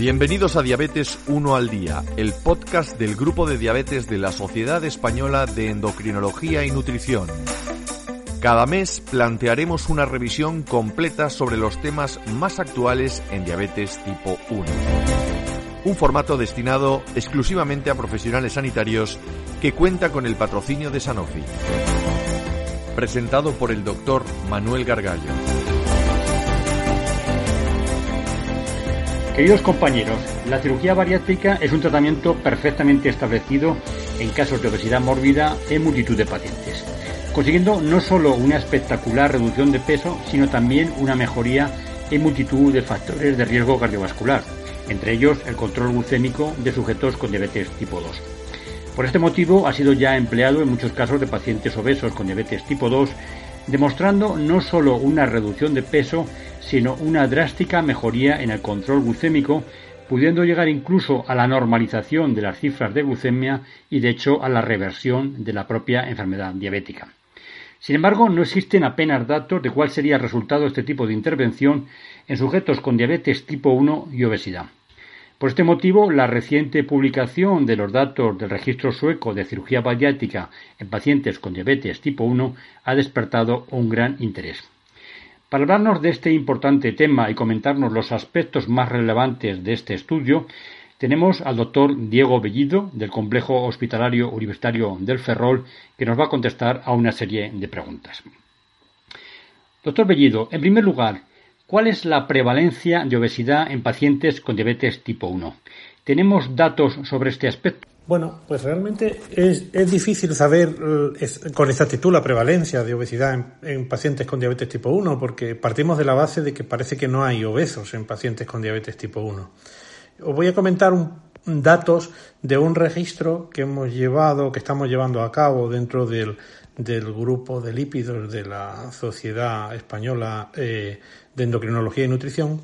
Bienvenidos a Diabetes 1 al Día, el podcast del grupo de diabetes de la Sociedad Española de Endocrinología y Nutrición. Cada mes plantearemos una revisión completa sobre los temas más actuales en diabetes tipo 1. Un formato destinado exclusivamente a profesionales sanitarios que cuenta con el patrocinio de Sanofi. Presentado por el doctor Manuel Gargallo. Queridos compañeros, la cirugía bariátrica es un tratamiento perfectamente establecido en casos de obesidad mórbida en multitud de pacientes, consiguiendo no solo una espectacular reducción de peso, sino también una mejoría en multitud de factores de riesgo cardiovascular, entre ellos el control glucémico de sujetos con diabetes tipo 2. Por este motivo ha sido ya empleado en muchos casos de pacientes obesos con diabetes tipo 2, demostrando no solo una reducción de peso, sino una drástica mejoría en el control glucémico, pudiendo llegar incluso a la normalización de las cifras de glucemia y de hecho a la reversión de la propia enfermedad diabética. Sin embargo, no existen apenas datos de cuál sería el resultado de este tipo de intervención en sujetos con diabetes tipo 1 y obesidad. Por este motivo, la reciente publicación de los datos del registro sueco de cirugía bariátrica en pacientes con diabetes tipo 1 ha despertado un gran interés. Para hablarnos de este importante tema y comentarnos los aspectos más relevantes de este estudio, tenemos al doctor Diego Bellido, del Complejo Hospitalario Universitario del Ferrol, que nos va a contestar a una serie de preguntas. Doctor Bellido, en primer lugar, ¿cuál es la prevalencia de obesidad en pacientes con diabetes tipo 1? ¿Tenemos datos sobre este aspecto? Bueno, pues realmente es, difícil saber eh, con exactitud la prevalencia de obesidad en, pacientes con diabetes tipo 1, porque partimos de la base de que parece que no hay obesos en pacientes con diabetes tipo 1. Os voy a comentar datos de un registro que hemos llevado, que estamos llevando a cabo dentro del, grupo de lípidos de la Sociedad Española eh, de Endocrinología y Nutrición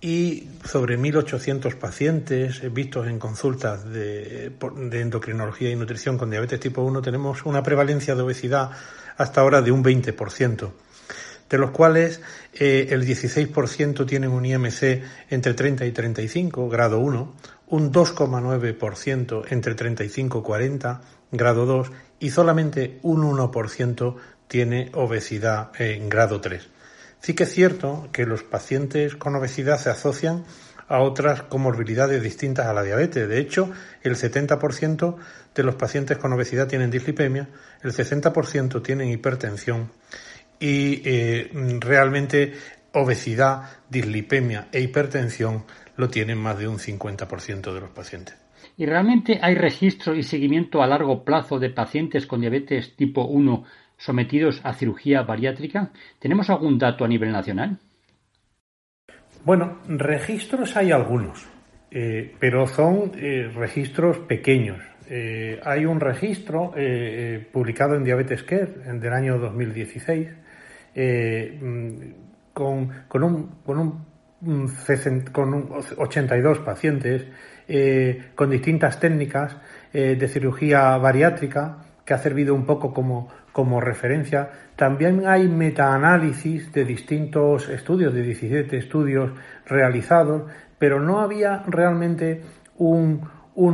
y sobre 1.800 pacientes vistos en consultas de, endocrinología y nutrición con diabetes tipo 1 tenemos una prevalencia de obesidad hasta ahora de un 20%, de los cuales eh, el 16% tienen un IMC entre 30 y 35, grado 1, un 2,9% entre 35 y 40, grado 2, y solamente un 1% tiene obesidad en grado 3. Sí que es cierto que los pacientes con obesidad se asocian a otras comorbilidades distintas a la diabetes. De hecho, el 70% de los pacientes con obesidad tienen dislipemia, el 60% tienen hipertensión y eh, realmente obesidad, dislipemia e hipertensión lo tienen más de un 50% de los pacientes. ¿Y realmente hay registro y seguimiento a largo plazo de pacientes con diabetes tipo 1 sometidos a cirugía bariátrica? ¿Tenemos algún dato a nivel nacional? Bueno, registros hay algunos, eh, pero son eh, registros pequeños. Eh, hay un registro publicado en Diabetes Care del año 2016 mm, con, con, un, con, un, con 82 pacientes con distintas técnicas de cirugía bariátrica que ha servido un poco como, como referencia. También hay metaanálisis de distintos estudios, de 17 estudios realizados, pero no había realmente un,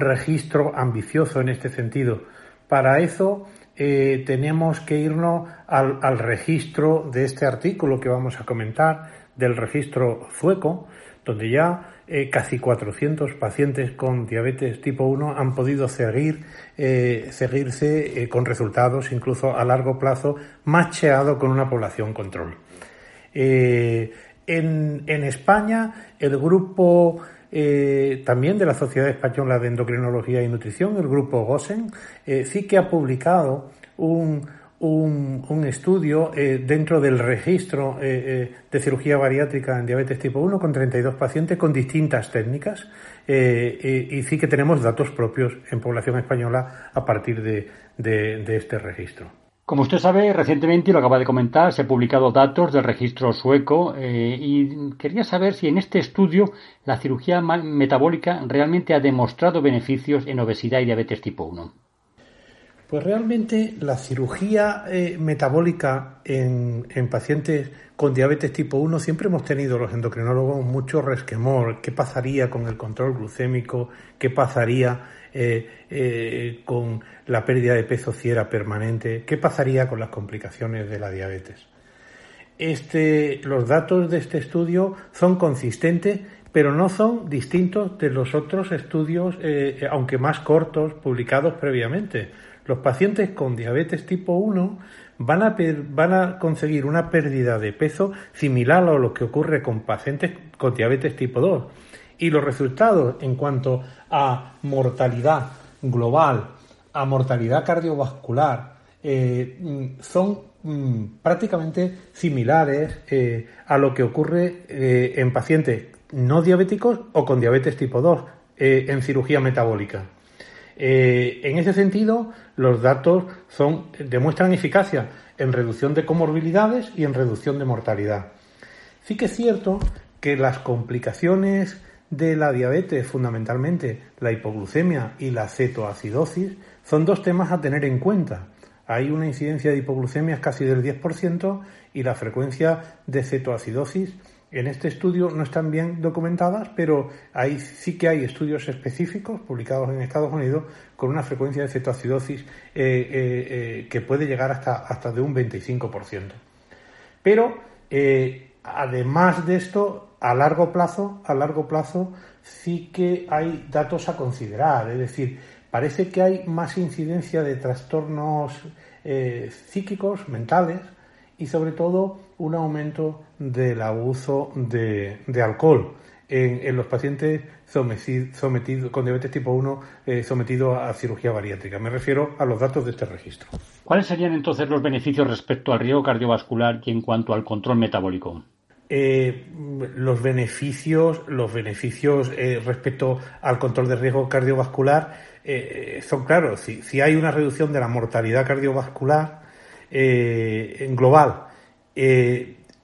registro ambicioso en este sentido. Para eso eh, tenemos que irnos al, registro de este artículo que vamos a comentar, del registro sueco, donde ya eh, casi 400 pacientes con diabetes tipo 1 han podido seguir, eh, seguirse con resultados incluso a largo plazo macheado con una población control. En, en, España, el grupo también de la Sociedad Española de Endocrinología y Nutrición, el grupo GOSEN, sí que ha publicado un, un, estudio eh, dentro del registro eh, eh, de cirugía bariátrica en diabetes tipo 1 con 32 pacientes con distintas técnicas y sí que tenemos datos propios en población española a partir de, de este registro. Como usted sabe, recientemente, lo acaba de comentar, se han publicado datos del registro sueco y quería saber si en este estudio la cirugía metabólica realmente ha demostrado beneficios en obesidad y diabetes tipo 1. Pues realmente la cirugía eh, metabólica en, pacientes con diabetes tipo 1 siempre hemos tenido los endocrinólogos mucho resquemor. ¿Qué pasaría con el control glucémico? ¿Qué pasaría eh, eh, con la pérdida de peso si era permanente? ¿Qué pasaría con las complicaciones de la diabetes? Este, los datos de este estudio son consistentes, pero no son distintos de los otros estudios, aunque más cortos, publicados previamente los pacientes con diabetes tipo 1 van a, van a conseguir una pérdida de peso similar a lo que ocurre con pacientes con diabetes tipo 2. Y los resultados en cuanto a mortalidad global, a mortalidad cardiovascular, eh, son mm, prácticamente similares eh, a lo que ocurre eh, en pacientes no diabéticos o con diabetes tipo 2 en cirugía metabólica. En ese sentido, los datos son, demuestran eficacia en reducción de comorbilidades y en reducción de mortalidad. Sí que es cierto que las complicaciones de la diabetes, fundamentalmente la hipoglucemia y la cetoacidosis, son dos temas a tener en cuenta. Hay una incidencia de hipoglucemia casi del 10% y la frecuencia de cetoacidosis en este estudio no están bien documentadas, pero sí que hay estudios específicos publicados en Estados Unidos con una frecuencia de cetoacidosis eh, eh, eh, que puede llegar hasta, hasta de un 25%. Pero además de esto, a largo plazo, a largo plazo sí que hay datos a considerar. Es decir, parece que hay más incidencia de trastornos psíquicos, mentales, y sobre todo un aumento del abuso de, alcohol en, los pacientes sometidos, con diabetes tipo 1 eh, sometidos a cirugía bariátrica. Me refiero a los datos de este registro. ¿Cuáles serían entonces los beneficios respecto al riesgo cardiovascular y en cuanto al control metabólico? Eh, los beneficios, los beneficios eh, respecto al control de riesgo cardiovascular son claros. Si, si, hay una reducción de la mortalidad cardiovascular en global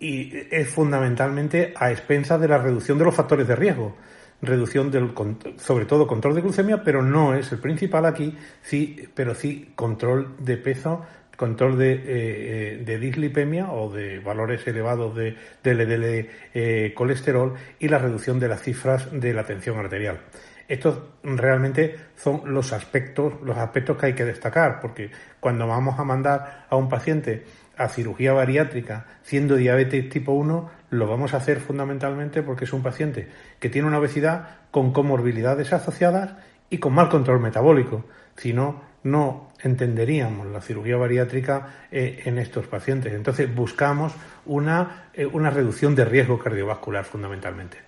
y es fundamentalmente a expensas de la reducción de los factores de riesgo. Reducción del, sobre todo control de glucemia, pero no es el principal aquí, sí, pero sí control de peso, control de, eh, eh, de dislipemia o de valores elevados de, de LDL eh, colesterol y la reducción de las cifras de la tensión arterial. Estos realmente son los aspectos, los aspectos que hay que destacar, porque cuando vamos a mandar a un paciente a cirugía bariátrica siendo diabetes tipo 1, lo vamos a hacer fundamentalmente porque es un paciente que tiene una obesidad con comorbilidades asociadas y con mal control metabólico. Si no, no entenderíamos la cirugía bariátrica eh, en estos pacientes. Entonces buscamos una, eh, una reducción de riesgo cardiovascular fundamentalmente.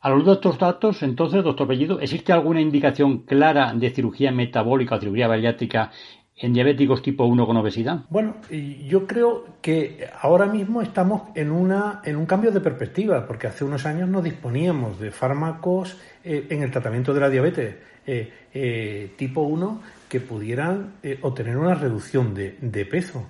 A los de estos datos, entonces, doctor Bellido, ¿existe alguna indicación clara de cirugía metabólica o cirugía bariátrica en diabéticos tipo 1 con obesidad? Bueno, yo creo que ahora mismo estamos en, una, en un cambio de perspectiva, porque hace unos años no disponíamos de fármacos eh, en el tratamiento de la diabetes eh, eh, tipo 1 que pudieran obtener una reducción de, de peso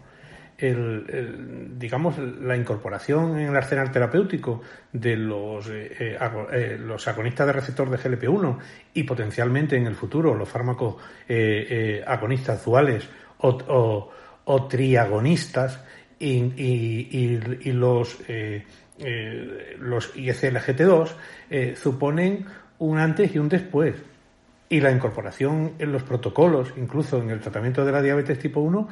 el, digamos, la incorporación en el arsenal terapéutico de los, eh, eh, eh, los agonistas de receptor de GLP-1 y potencialmente en el futuro los fármacos agonistas duales o, o, triagonistas y, y, los, los ISLGT2 suponen un antes y un después. Y la incorporación en los protocolos, incluso en el tratamiento de la diabetes tipo 1,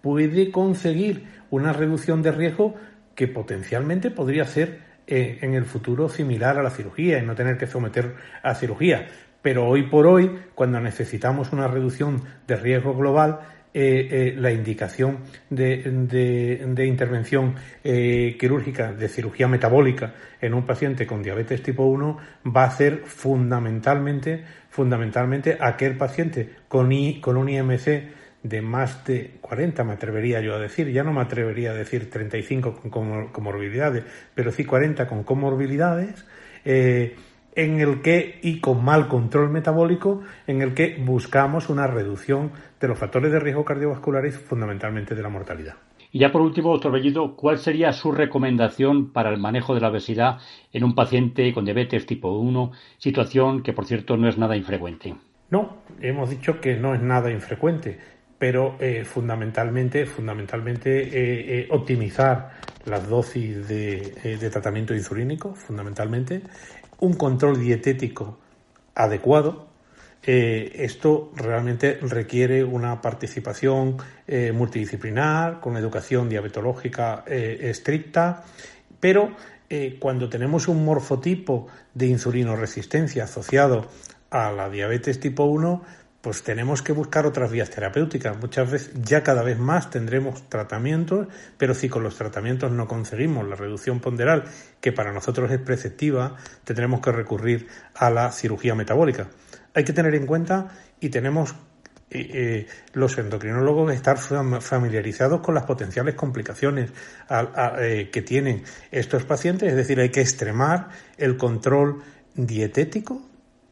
puede conseguir una reducción de riesgo que potencialmente podría ser eh, en el futuro similar a la cirugía y no tener que someter a cirugía. Pero hoy por hoy, cuando necesitamos una reducción de riesgo global, eh, eh, la indicación de, intervención quirúrgica de cirugía metabólica en un paciente con diabetes tipo 1 va a ser fundamentalmente, fundamentalmente aquel paciente con, con un IMC de más de 40, me atrevería yo a decir, ya no me atrevería a decir 35 con comorbilidades, pero sí 40 con comorbilidades, eh, en el que, y con mal control metabólico, en el que buscamos una reducción de los factores de riesgo cardiovasculares, fundamentalmente de la mortalidad. Y ya por último, doctor Bellido, ¿cuál sería su recomendación para el manejo de la obesidad en un paciente con diabetes tipo 1, situación que por cierto no es nada infrecuente? No, hemos dicho que no es nada infrecuente, pero eh, fundamentalmente, fundamentalmente eh, eh, optimizar las dosis de, de tratamiento insulínico, fundamentalmente, un control dietético adecuado, esto realmente requiere una participación multidisciplinar, con educación diabetológica estricta, pero cuando tenemos un morfotipo de insulinoresistencia asociado a la diabetes tipo 1, pues tenemos que buscar otras vías terapéuticas. Muchas veces, ya cada vez más tendremos tratamientos, pero si con los tratamientos no conseguimos la reducción ponderal, que para nosotros es preceptiva, tendremos que recurrir a la cirugía metabólica hay que tener en cuenta y tenemos eh, eh, los endocrinólogos estar familiarizados con las potenciales complicaciones eh, que tienen estos pacientes, es decir, hay que extremar el control dietético,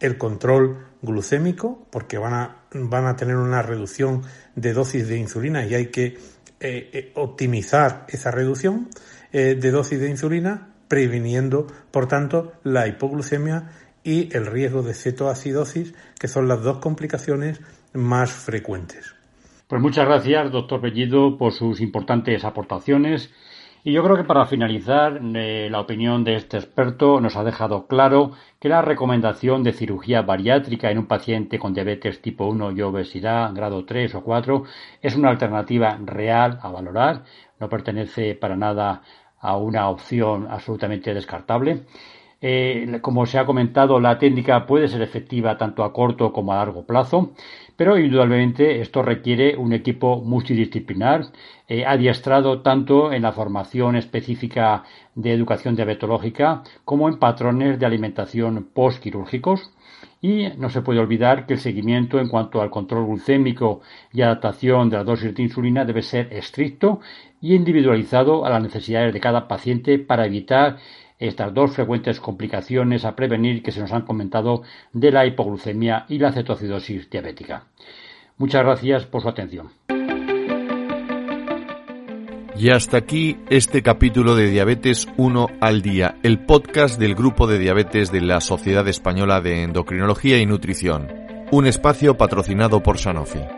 el control glucémico, porque van a, van a tener una reducción de dosis de insulina y hay que optimizar esa reducción de dosis de insulina, previniendo, por tanto, la hipoglucemia y el riesgo de cetoacidosis, que son las dos complicaciones más frecuentes. Pues muchas gracias, doctor Bellido, por sus importantes aportaciones. Y yo creo que para finalizar, eh, la opinión de este experto nos ha dejado claro que la recomendación de cirugía bariátrica en un paciente con diabetes tipo 1 y obesidad grado 3 o 4 es una alternativa real a valorar, no pertenece para nada a una opción absolutamente descartable. Eh, como se ha comentado, la técnica puede ser efectiva tanto a corto como a largo plazo, pero indudablemente esto requiere un equipo multidisciplinar, eh, adiestrado tanto en la formación específica de educación diabetológica como en patrones de alimentación postquirúrgicos. Y no se puede olvidar que el seguimiento en cuanto al control glucémico y adaptación de la dosis de insulina debe ser estricto y individualizado a las necesidades de cada paciente para evitar estas dos frecuentes complicaciones a prevenir que se nos han comentado de la hipoglucemia y la cetoacidosis diabética. Muchas gracias por su atención. Y hasta aquí este capítulo de Diabetes 1 al día, el podcast del grupo de diabetes de la Sociedad Española de Endocrinología y Nutrición, un espacio patrocinado por Sanofi.